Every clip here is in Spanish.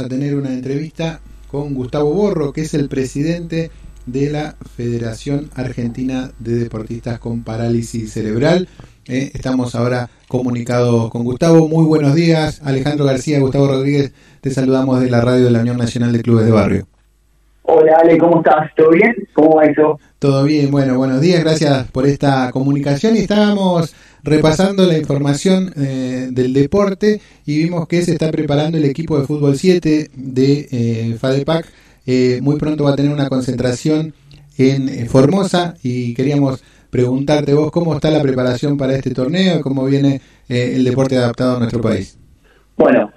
vamos a tener una entrevista con Gustavo Borro, que es el presidente de la Federación Argentina de Deportistas con Parálisis Cerebral. Eh, estamos ahora comunicados con Gustavo. Muy buenos días, Alejandro García, Gustavo Rodríguez, te saludamos de la radio de la Unión Nacional de Clubes de Barrio. Hola Ale, ¿cómo estás? ¿Todo bien? ¿Cómo va eso? Todo bien, bueno, buenos días, gracias por esta comunicación. Y estábamos repasando la información eh, del deporte y vimos que se está preparando el equipo de fútbol 7 de eh, FADEPAC. Eh, muy pronto va a tener una concentración en Formosa y queríamos preguntarte vos cómo está la preparación para este torneo, cómo viene el deporte adaptado a nuestro país. Bueno,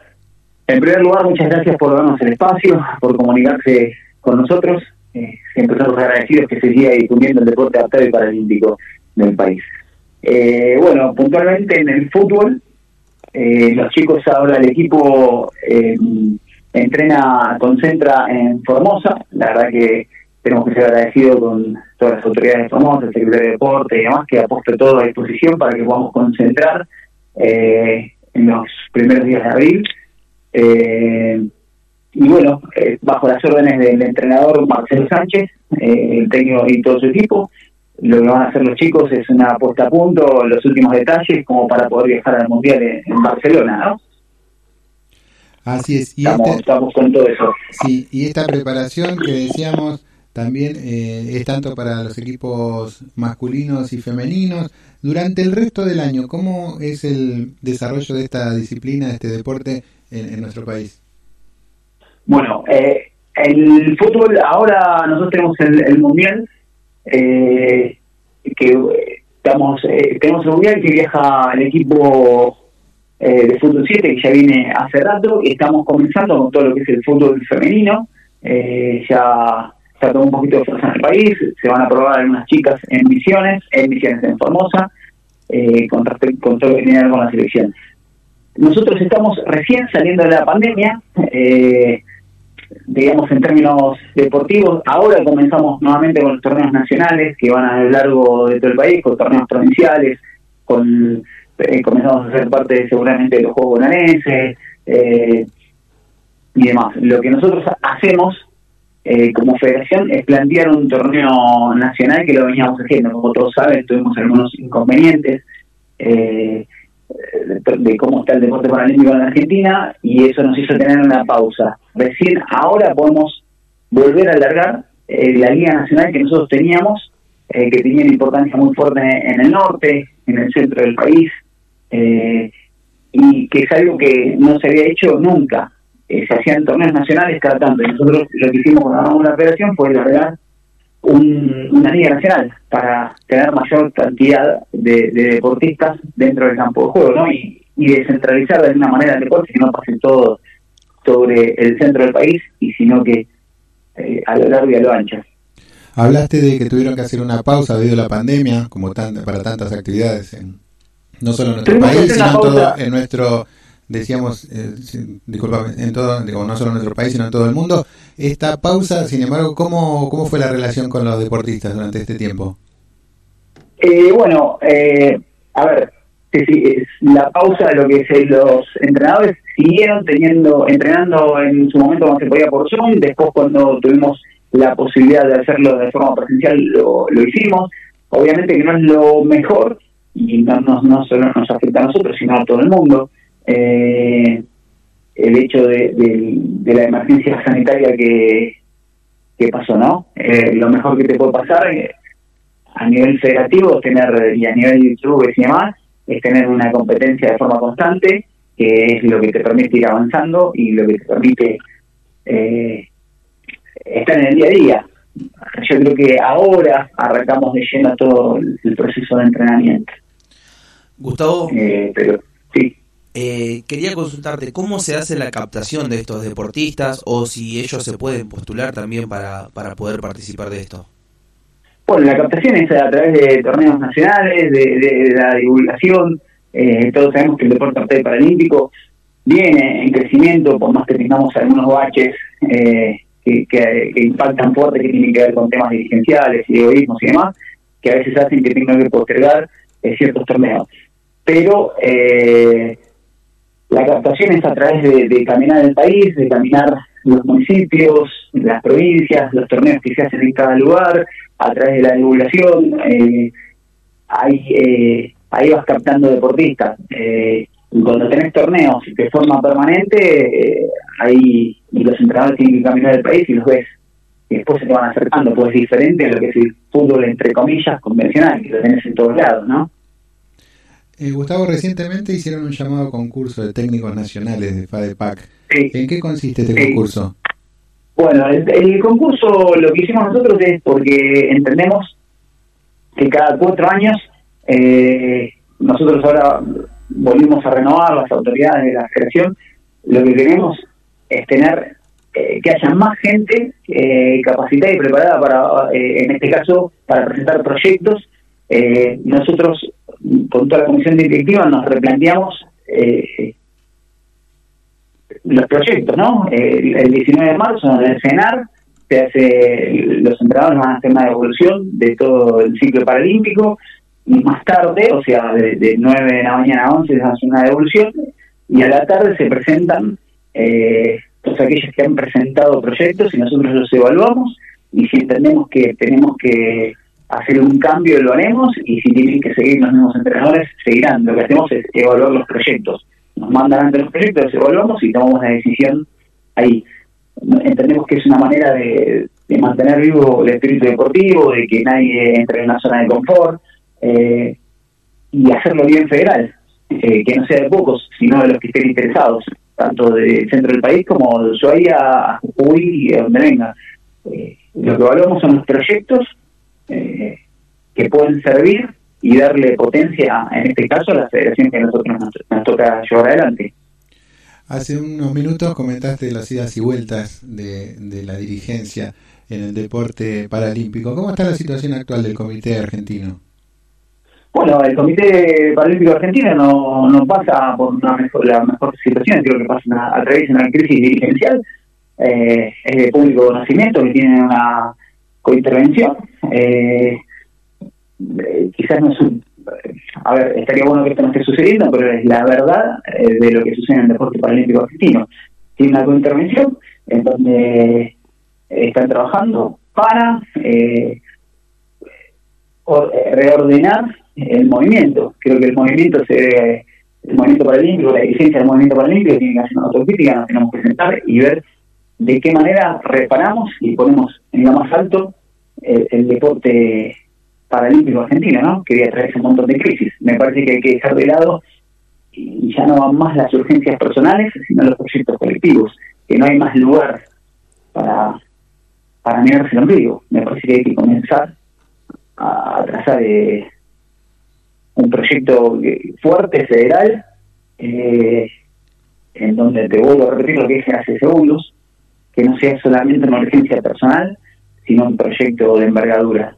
en primer lugar, muchas gracias por darnos el espacio, por comunicarse con nosotros. siempre estamos agradecidos que se siga difundiendo el deporte adaptado y paralímpico del país. Eh, bueno, puntualmente en el fútbol, eh, los chicos ahora, el equipo eh, entrena, concentra en Formosa. La verdad que tenemos que ser agradecidos con todas las autoridades de Formosa, el secretario de Deporte y demás, que ha puesto todo a disposición para que podamos concentrar en los primeros días de abril. y bueno, bajo las órdenes del entrenador Marcelo Sánchez, el técnico y todo su equipo, lo que van a hacer los chicos es una puesta a punto, los últimos detalles, como para poder viajar al Mundial en, Barcelona, ¿no? Así es. Y estamos, este- con todo eso. Sí, y esta preparación que decíamos también eh, es tanto para los equipos masculinos y femeninos. Durante el resto del año, ¿cómo es el desarrollo de esta disciplina, de este deporte en, nuestro país? Bueno, eh, el fútbol, ahora nosotros tenemos el, el Mundial eh, que estamos, eh, tenemos un mundial que viaja el equipo eh, de fútbol 7 que ya viene hace rato y estamos comenzando con todo lo que es el fútbol femenino. Eh, ya está todo un poquito de fuerza en el país se van a probar algunas chicas en misiones en misiones en Formosa con, con todo lo que tiene que ver con la selección. Nosotros estamos recién saliendo de la pandemia eh, digamos, en términos deportivos. Ahora comenzamos nuevamente con los torneos nacionales que van a lo largo de todo el país, con torneos provinciales, con eh, comenzamos a ser parte seguramente de los Juegos Bonaerenses eh, y demás. Lo que nosotros hacemos eh, como federación es plantear un torneo nacional que lo veníamos haciendo. Como todos saben, tuvimos algunos inconvenientes. Eh, de cómo está el deporte paralímpico en Argentina y eso nos hizo tener una pausa. Recién ahora podemos volver a alargar eh, la Liga Nacional que nosotros teníamos, eh, que tenía una importancia muy fuerte en el norte, en el centro del país, eh, y que es algo que no se había hecho nunca. se hacían torneos nacionales cada tanto, y nosotros lo que hicimos cuando la operación fue alargar una liga nacional para tener mayor cantidad de, deportistas dentro del campo de juego, ¿no? Y, descentralizar de alguna manera el deporte, que no pase todo sobre el centro del país, y sino que eh, a lo largo y a lo ancho. Hablaste de que tuvieron que hacer una pausa debido a la pandemia, como para tantas actividades, en, no solo en nuestro país, sino en, todo, en nuestro decíamos, eh, disculpa, en todo, no solo en nuestro país, sino en todo el mundo. Esta pausa, sin embargo, ¿cómo, cómo fue la relación con los deportistas durante este tiempo? Eh, bueno, eh, a ver, la pausa de lo que es los entrenadores siguieron teniendo, entrenando en su momento cuando se podía por Zoom, después cuando tuvimos la posibilidad de hacerlo de forma presencial lo, lo hicimos. Obviamente que no es lo mejor y no, no, no solo nos afecta a nosotros, sino a todo el mundo eh, el hecho de, la emergencia sanitaria que, que pasó, ¿no? Eh, lo mejor que te puede pasar eh, a nivel federativo tener y a nivel clubes y demás es tener una competencia de forma constante, que es lo que te permite ir avanzando y lo que te permite eh, estar en el día a día. Yo creo que ahora arrancamos de lleno todo el, proceso de entrenamiento. Gustavo. pero sí. Eh, quería consultarte cómo se hace la captación de estos deportistas o si ellos se pueden postular también para, para poder participar de esto. Bueno, la captación es a través de torneos nacionales, de, la divulgación. Eh, todos sabemos que el deporte paralímpico viene en crecimiento, por más que tengamos algunos baches eh, que, que, impactan fuerte, que tienen que ver con temas dirigenciales y egoísmos y demás, que a veces hacen que tengan que postergar ciertos torneos. Pero eh, la captación es a través de, caminar el país, de caminar los municipios, las provincias, los torneos que se hacen en cada lugar, a través de la divulgación. Eh, ahí, eh, ahí vas captando deportistas. Eh, cuando tenés torneos de forma permanente, eh, ahí los entrenadores tienen que caminar el país y los ves. Y después se te van acercando, pues es diferente a lo que es el fútbol, entre comillas, convencional, que lo tenés en todos lados, ¿no? Eh, Gustavo, recientemente hicieron un llamado concurso de técnicos nacionales de FADEPAC. ¿En qué consiste este concurso? Bueno, el, concurso lo que hicimos nosotros es porque entendemos que cada cuatro años eh, nosotros ahora volvimos a renovar las autoridades de la federación, lo que queremos es tener eh, que haya más gente eh, capacitada y preparada para, en este caso, para presentar proyectos. nosotros con toda la comisión directiva nos replanteamos eh, los proyectos, ¿no? El, 19 de marzo en el CENAR se hace, los entrenadores van a hacer una devolución de todo el ciclo paralímpico y más tarde, o sea, de, 9 de la mañana a 11 se hace una devolución y a la tarde se presentan eh, todos aquellos que han presentado proyectos y nosotros los evaluamos y si entendemos que tenemos que hacer un cambio lo haremos y si tienen que seguir los mismos entrenadores, seguirán. Lo que hacemos es evaluar los proyectos. Nos mandan ante los proyectos, los evaluamos y tomamos una decisión ahí. Entendemos que es una manera de, mantener vivo el espíritu deportivo, de que nadie entre en una zona de confort eh, y hacerlo bien federal, eh, que no sea de pocos, sino de los que estén interesados, tanto del centro del país como de Ushuaia Jujuy donde venga. Eh, lo que evaluamos son los proyectos eh, que pueden servir y darle potencia, en este caso, a la federación que a nosotros nos, toca llevar adelante. Hace unos minutos comentaste las idas y vueltas de, la dirigencia en el deporte paralímpico. ¿Cómo está la situación actual del Comité Argentino? Bueno, el Comité Paralímpico Argentino no, no pasa por una mejor, la mejor situación, creo que pasa a través de una crisis dirigencial. Eh, es de público conocimiento que tiene una cointervención. Eh, eh, quizás no es un, a ver, estaría bueno que esto no esté sucediendo, pero es la verdad eh, de lo que sucede en el deporte paralímpico argentino. Tiene una cointervención en donde están trabajando para eh, reordenar el movimiento. Creo que el movimiento se el movimiento paralímpico, la dirigencia del movimiento paralímpico tiene que hacer una autocrítica, nos tenemos que sentar y ver de qué manera reparamos y ponemos en lo más alto el, deporte paralímpico argentino, ¿no? Que traer ese montón de crisis. Me parece que hay que dejar de lado y ya no van más las urgencias personales, sino los proyectos colectivos, que no hay más lugar para, para mirarse el ombligo. Me parece que hay que comenzar a trazar eh, un proyecto fuerte, federal, eh, en donde te vuelvo a repetir lo que dije hace segundos, que no sea solamente una urgencia personal, sino un proyecto de envergadura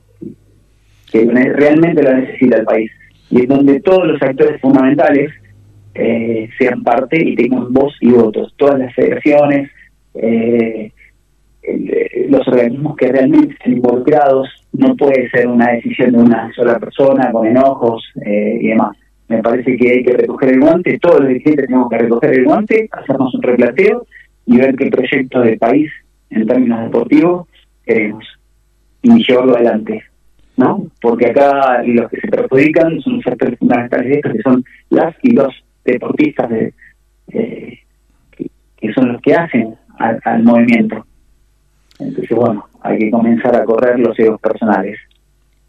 que realmente lo necesita el país y en donde todos los actores fundamentales eh, sean parte y tengan voz y votos. Todas las federaciones, eh, eh, los organismos que realmente estén involucrados, no puede ser una decisión de una sola persona con enojos y demás. Me parece que hay que recoger el guante, todos los dirigentes tenemos que recoger el guante, hacernos un replanteo y ver qué proyecto de país en términos deportivos queremos y llevarlo adelante. ¿no? Porque acá los que se perjudican son los actores fundamentales de esto, que son las y los deportistas de, que, son los que hacen al, movimiento. Entonces, bueno, hay que comenzar a correr los egos personales.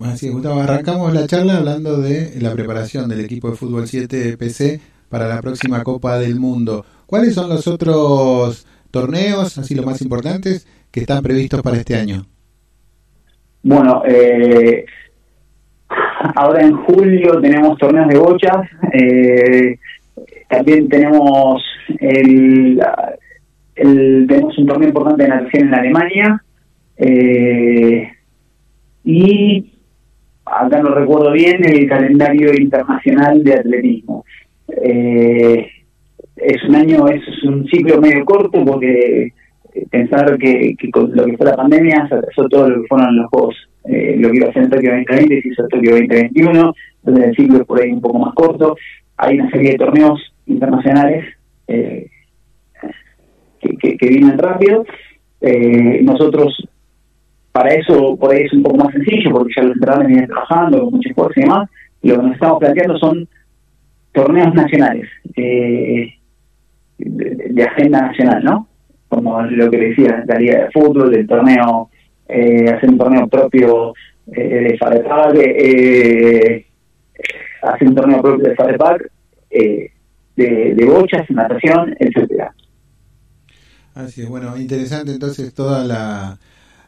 Así Gustavo, arrancamos la charla hablando de la preparación del equipo de fútbol 7 PC para la próxima Copa del Mundo. ¿Cuáles son los otros torneos, así los más importantes, que están previstos para este año? Bueno, eh, ahora en julio tenemos torneos de bochas, eh, también tenemos el, tenemos un torneo importante de natación en Alemania eh, y acá no recuerdo bien el calendario internacional de atletismo. Eh, es un año, es un ciclo medio corto porque pensar que, con lo que fue la pandemia se todo lo que fueron los juegos, eh, lo que iba a ser en Tokio 2020 se hizo Tokio 2021, donde el ciclo es por ahí un poco más corto. Hay una serie de torneos internacionales eh, que, que, vienen rápido. Eh, nosotros, para eso, por ahí es un poco más sencillo, porque ya los entrenadores vienen trabajando con mucho esfuerzo y demás. Lo que nos estamos planteando son torneos nacionales, eh, de, agenda nacional, ¿no? Como lo que decía, la Liga de Fútbol, el torneo, eh, hacer un torneo propio eh, de FADEPAC, eh, hacer un torneo propio de FADEPAC, eh, de, de bochas, natación, etcétera. Así es, bueno, interesante entonces toda la,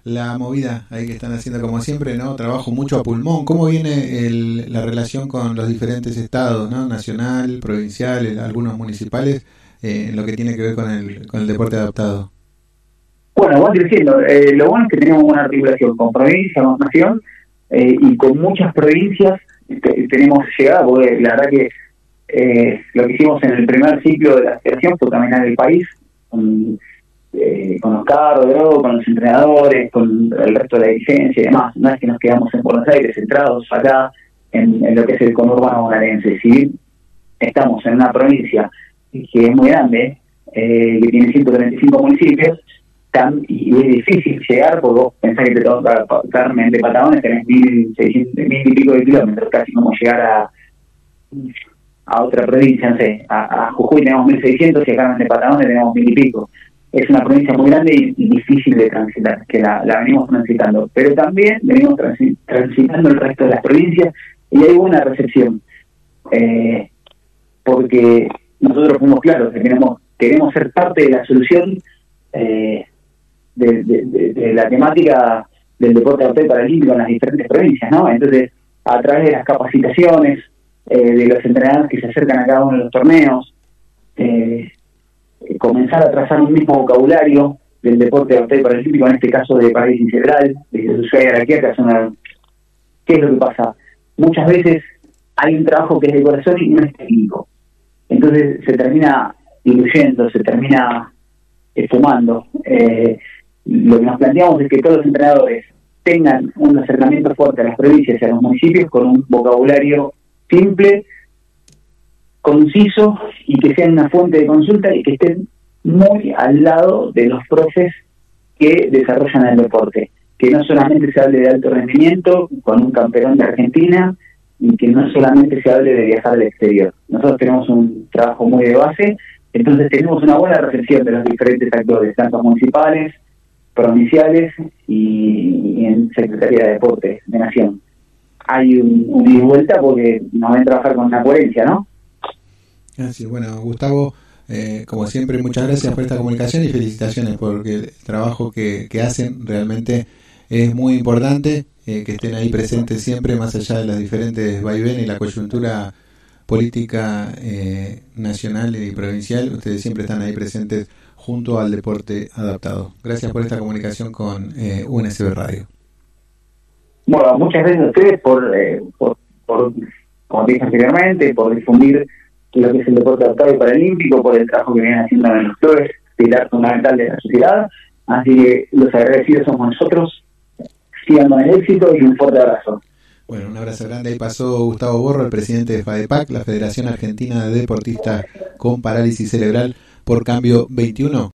la movida ahí que están haciendo como siempre, ¿no? Trabajo mucho a pulmón. ¿Cómo viene el, la relación con los diferentes estados, ¿no? Nacional, provincial, algunos municipales, eh, en lo que tiene que ver con el, con el deporte adaptado? Bueno, vamos creciendo. Eh, lo bueno es que tenemos una articulación con provincia, con nación eh, y con muchas provincias tenemos llegada, porque la verdad que eh, lo que hicimos en el primer ciclo de la asociación fue caminar el país con, eh, con los carros, con los entrenadores, con el resto de la licencia y demás. No es que nos quedamos en Buenos Aires centrados acá en, lo que es el conurbano bonaerense. Si estamos en una provincia que es muy grande, eh, que tiene 135 municipios, tan, y es difícil llegar, porque vos pensás que te toca Carmen de Patagones, tenés mil, mil y pico de kilómetros, casi como llegar a a otra provincia, no sé, a, Jujuy tenemos 1.600 y acá en el Patagones tenemos mil y pico. Es una provincia muy grande y, difícil de transitar, que la, venimos transitando. Pero también venimos transitando el resto de las provincias y hay buena recepción. Eh, porque nosotros fuimos claros que queremos, queremos ser parte de la solución eh, de, la temática del deporte paralímpico en las diferentes provincias, ¿no? Entonces, a través de las capacitaciones, eh, de los entrenadores que se acercan a cada uno de los torneos, eh, comenzar a trazar un mismo vocabulario del deporte de paralímpico, en este caso de parálisis integral, de una ¿qué es lo que pasa? Muchas veces hay un trabajo que es de corazón y no es técnico. Entonces se termina diluyendo, se termina esfumando. Eh, lo que nos planteamos es que todos los entrenadores tengan un acercamiento fuerte a las provincias y a los municipios con un vocabulario simple, conciso y que sean una fuente de consulta y que estén muy al lado de los profes que desarrollan el deporte. Que no solamente se hable de alto rendimiento con un campeón de Argentina y que no solamente se hable de viajar al exterior. Nosotros tenemos un trabajo muy de base, entonces tenemos una buena recepción de los diferentes actores, tanto municipales, provinciales y, en Secretaría de Deportes de Nación hay un, un vuelta porque nos ven trabajar con una coherencia, ¿no? Así, bueno, Gustavo, eh, como siempre, muchas gracias por esta comunicación y felicitaciones porque el trabajo que, hacen realmente es muy importante, eh, que estén ahí presentes siempre, más allá de las diferentes vaivenes y la coyuntura política eh, nacional y provincial, ustedes siempre están ahí presentes junto al deporte adaptado. Gracias por esta comunicación con UNSB Radio. Bueno, muchas gracias a ustedes por, eh, por, por, como dije anteriormente, por difundir lo que es el deporte adaptado y paralímpico, por el trabajo que vienen haciendo en los clubes, pilar fundamental de la sociedad. Así que los agradecidos somos nosotros. Sigan con éxito y un fuerte abrazo. Bueno, un abrazo grande. Ahí pasó Gustavo Borro, el presidente de FADEPAC, la Federación Argentina de Deportistas con Parálisis Cerebral por Cambio 21.